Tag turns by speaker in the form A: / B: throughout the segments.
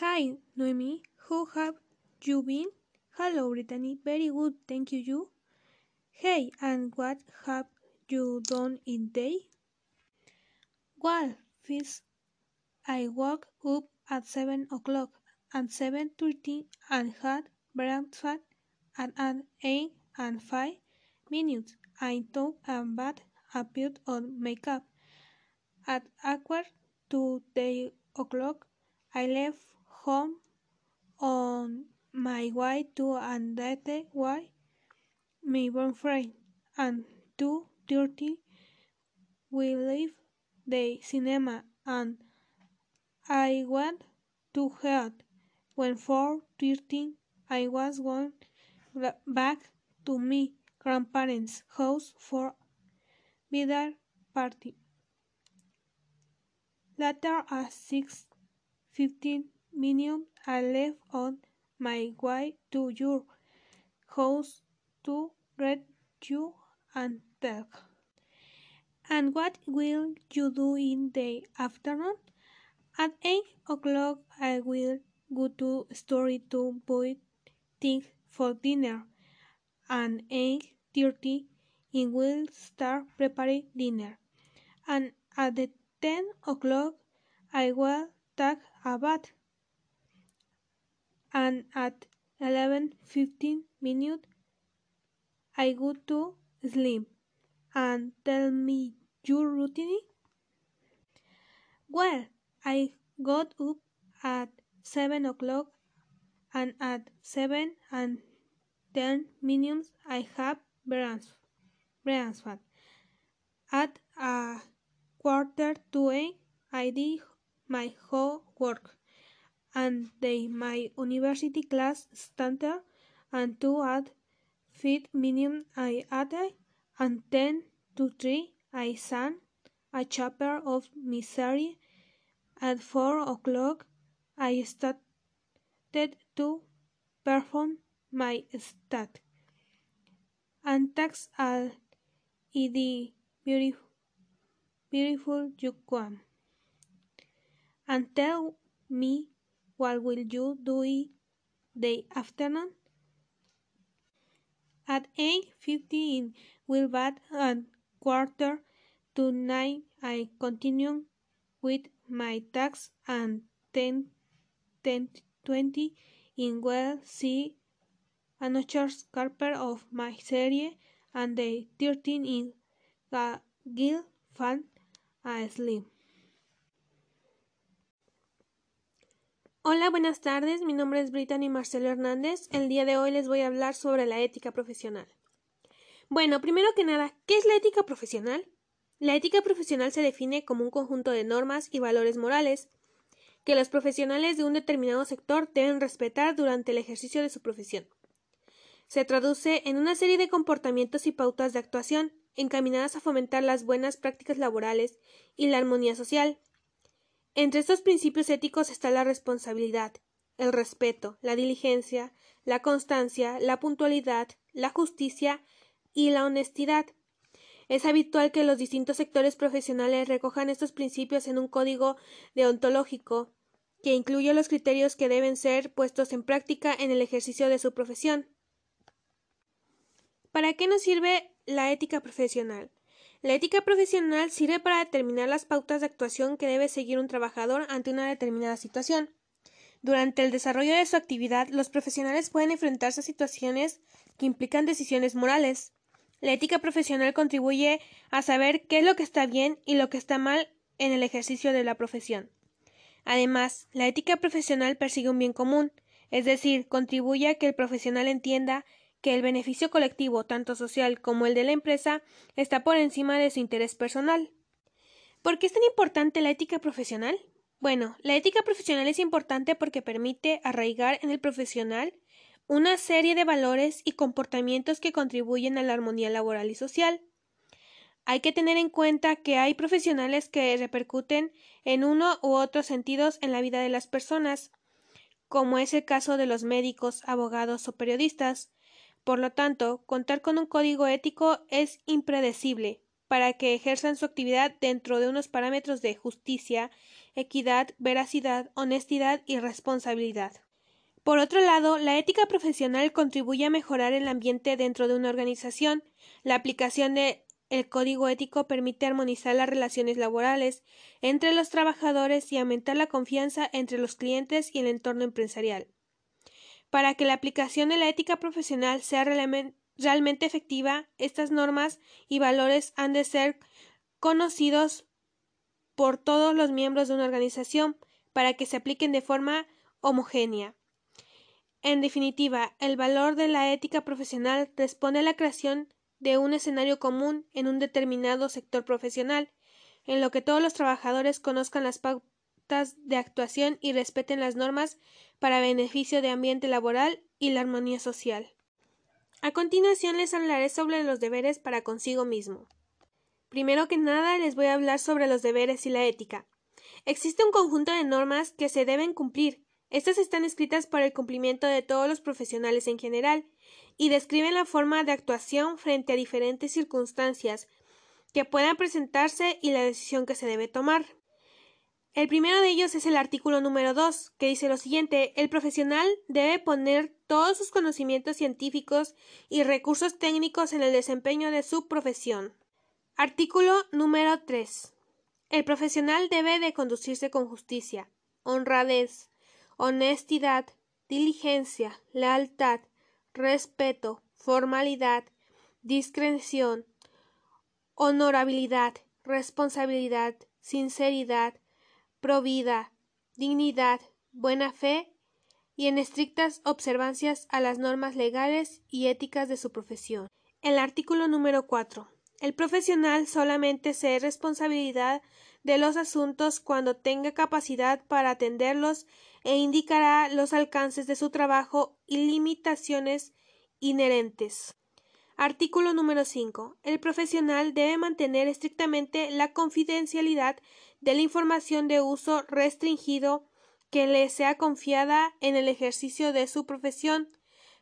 A: Hi, Noemi. How have you been? Hello, Brittany. Very good, thank you. You? Hey, and what have you done in day? Well, first I woke up at seven o'clock and seven thirty and had breakfast and at eight and five minutes. I took a bath and put on makeup. At a quarter to eight o'clock, I left home on my way to a date with my boyfriend, and two thirty we leave the cinema, and I went to bed. When four thirty, I was going back to my grandparents' house for dinner party. Later at six fifteen minutes, I left on my way to your house to greet you and talk. And what will you do in the afternoon? At eight o'clock I will go to story to buy things for dinner, and eight thirty I will start preparing dinner, and at the ten o'clock I will take a bath, and at eleven fifteen minutes I go to sleep. And tell me your routine? Well, I got up at seven o'clock, and at seven and ten minutes I have breakfast. At a quarter to eight I did my homework, and they my university class started, and two at five minutes I ate, and ten to three I sang a chapter of misery. At four o'clock I started to perform my stat, and thanks all the beautiful, beautiful you come. And tell me what will you do the afternoon? At 8.15, we'll bat at quarter to 9. I continue with my tax and 10, 10 20 in well see another carper of my serie and the 13 in Gil fan asleep. Hola, buenas tardes. Mi nombre es Brittany Marcelo Hernández. El día de hoy les voy a hablar sobre la ética profesional. Bueno, primero que nada, ¿qué es la ética profesional? La ética profesional se define como un conjunto de normas y valores morales que los profesionales de un determinado sector deben respetar durante el ejercicio de su profesión. Se traduce en una serie de comportamientos y pautas de actuación encaminadas a fomentar las buenas prácticas laborales y la armonía social, entre estos principios éticos está la responsabilidad, el respeto, la diligencia, la constancia, la puntualidad, la justicia y la honestidad. Es habitual que los distintos sectores profesionales recojan estos principios en un código deontológico que incluye los criterios que deben ser puestos en práctica en el ejercicio de su profesión. ¿Para qué nos sirve la ética profesional? La ética profesional sirve para determinar las pautas de actuación que debe seguir un trabajador ante una determinada situación. Durante el desarrollo de su actividad, los profesionales pueden enfrentarse a situaciones que implican decisiones morales. La ética profesional contribuye a saber qué es lo que está bien y lo que está mal en el ejercicio de la profesión. Además, la ética profesional persigue un bien común, es decir, contribuye a que el profesional entienda que el beneficio colectivo, tanto social como el de la empresa, está por encima de su interés personal. ¿Por qué es tan importante la ética profesional? Bueno, la ética profesional es importante porque permite arraigar en el profesional una serie de valores y comportamientos que contribuyen a la armonía laboral y social. Hay que tener en cuenta que hay profesionales que repercuten en uno u otros sentidos en la vida de las personas, como es el caso de los médicos, abogados o periodistas, por lo tanto, contar con un código ético es impredecible, para que ejerzan su actividad dentro de unos parámetros de justicia, equidad, veracidad, honestidad y responsabilidad. Por otro lado, la ética profesional contribuye a mejorar el ambiente dentro de una organización. La aplicación del código ético permite armonizar las relaciones laborales entre los trabajadores y aumentar la confianza entre los clientes y el entorno empresarial. Para que la aplicación de la ética profesional sea realmente efectiva, estas normas y valores han de ser conocidos por todos los miembros de una organización para que se apliquen de forma homogénea. En definitiva, el valor de la ética profesional responde a la creación de un escenario común en un determinado sector profesional, en lo que todos los trabajadores conozcan las de actuación y respeten las normas para beneficio de ambiente laboral y la armonía social. A continuación les hablaré sobre los deberes para consigo mismo. Primero que nada les voy a hablar sobre los deberes y la ética. Existe un conjunto de normas que se deben cumplir. Estas están escritas para el cumplimiento de todos los profesionales en general y describen la forma de actuación frente a diferentes circunstancias que puedan presentarse y la decisión que se debe tomar. El primero de ellos es el artículo número 2, que dice lo siguiente el profesional debe poner todos sus conocimientos científicos y recursos técnicos en el desempeño de su profesión. Artículo número 3. El profesional debe de conducirse con justicia, honradez, honestidad, diligencia, lealtad, respeto, formalidad, discreción, honorabilidad, responsabilidad, sinceridad, provida, dignidad, buena fe y en estrictas observancias a las normas legales y éticas de su profesión. El artículo número 4. El profesional solamente se es responsabilidad de los asuntos cuando tenga capacidad para atenderlos e indicará los alcances de su trabajo y limitaciones inherentes. Artículo número 5. El profesional debe mantener estrictamente la confidencialidad de la información de uso restringido que le sea confiada en el ejercicio de su profesión,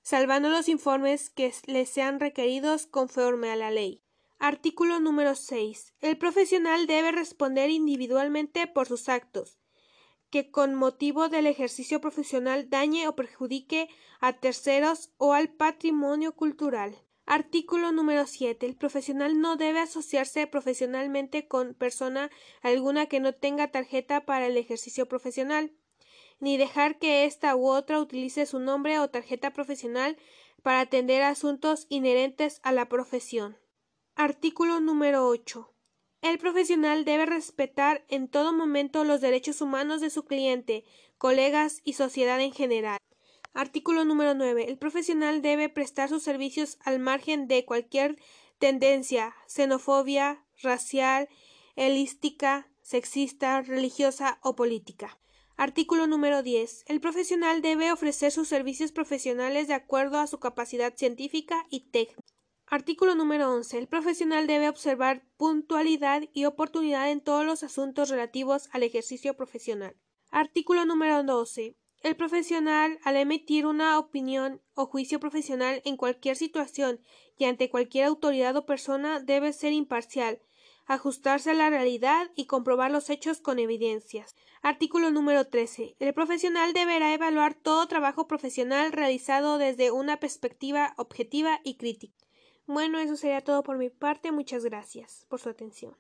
A: salvando los informes que le sean requeridos conforme a la ley. Artículo número 6. El profesional debe responder individualmente por sus actos, que con motivo del ejercicio profesional dañe o perjudique a terceros o al patrimonio cultural. Artículo número 7. El profesional no debe asociarse profesionalmente con persona alguna que no tenga tarjeta para el ejercicio profesional, ni dejar que ésta u otra utilice su nombre o tarjeta profesional para atender asuntos inherentes a la profesión. Artículo número 8. El profesional debe respetar en todo momento los derechos humanos de su cliente, colegas y sociedad en general. Artículo número 9. El profesional debe prestar sus servicios al margen de cualquier tendencia, xenofobia, racial, helística, sexista, religiosa o política. Artículo número 10. El profesional debe ofrecer sus servicios profesionales de acuerdo a su capacidad científica y técnica. Artículo número 11. El profesional debe observar puntualidad y oportunidad en todos los asuntos relativos al ejercicio profesional. Artículo número 12. El profesional, al emitir una opinión o juicio profesional en cualquier situación y ante cualquier autoridad o persona, debe ser imparcial, ajustarse a la realidad y comprobar los hechos con evidencias. Artículo número 13. El profesional deberá evaluar todo trabajo profesional realizado desde una perspectiva objetiva y crítica. Bueno, eso sería todo por mi parte. Muchas gracias por su atención.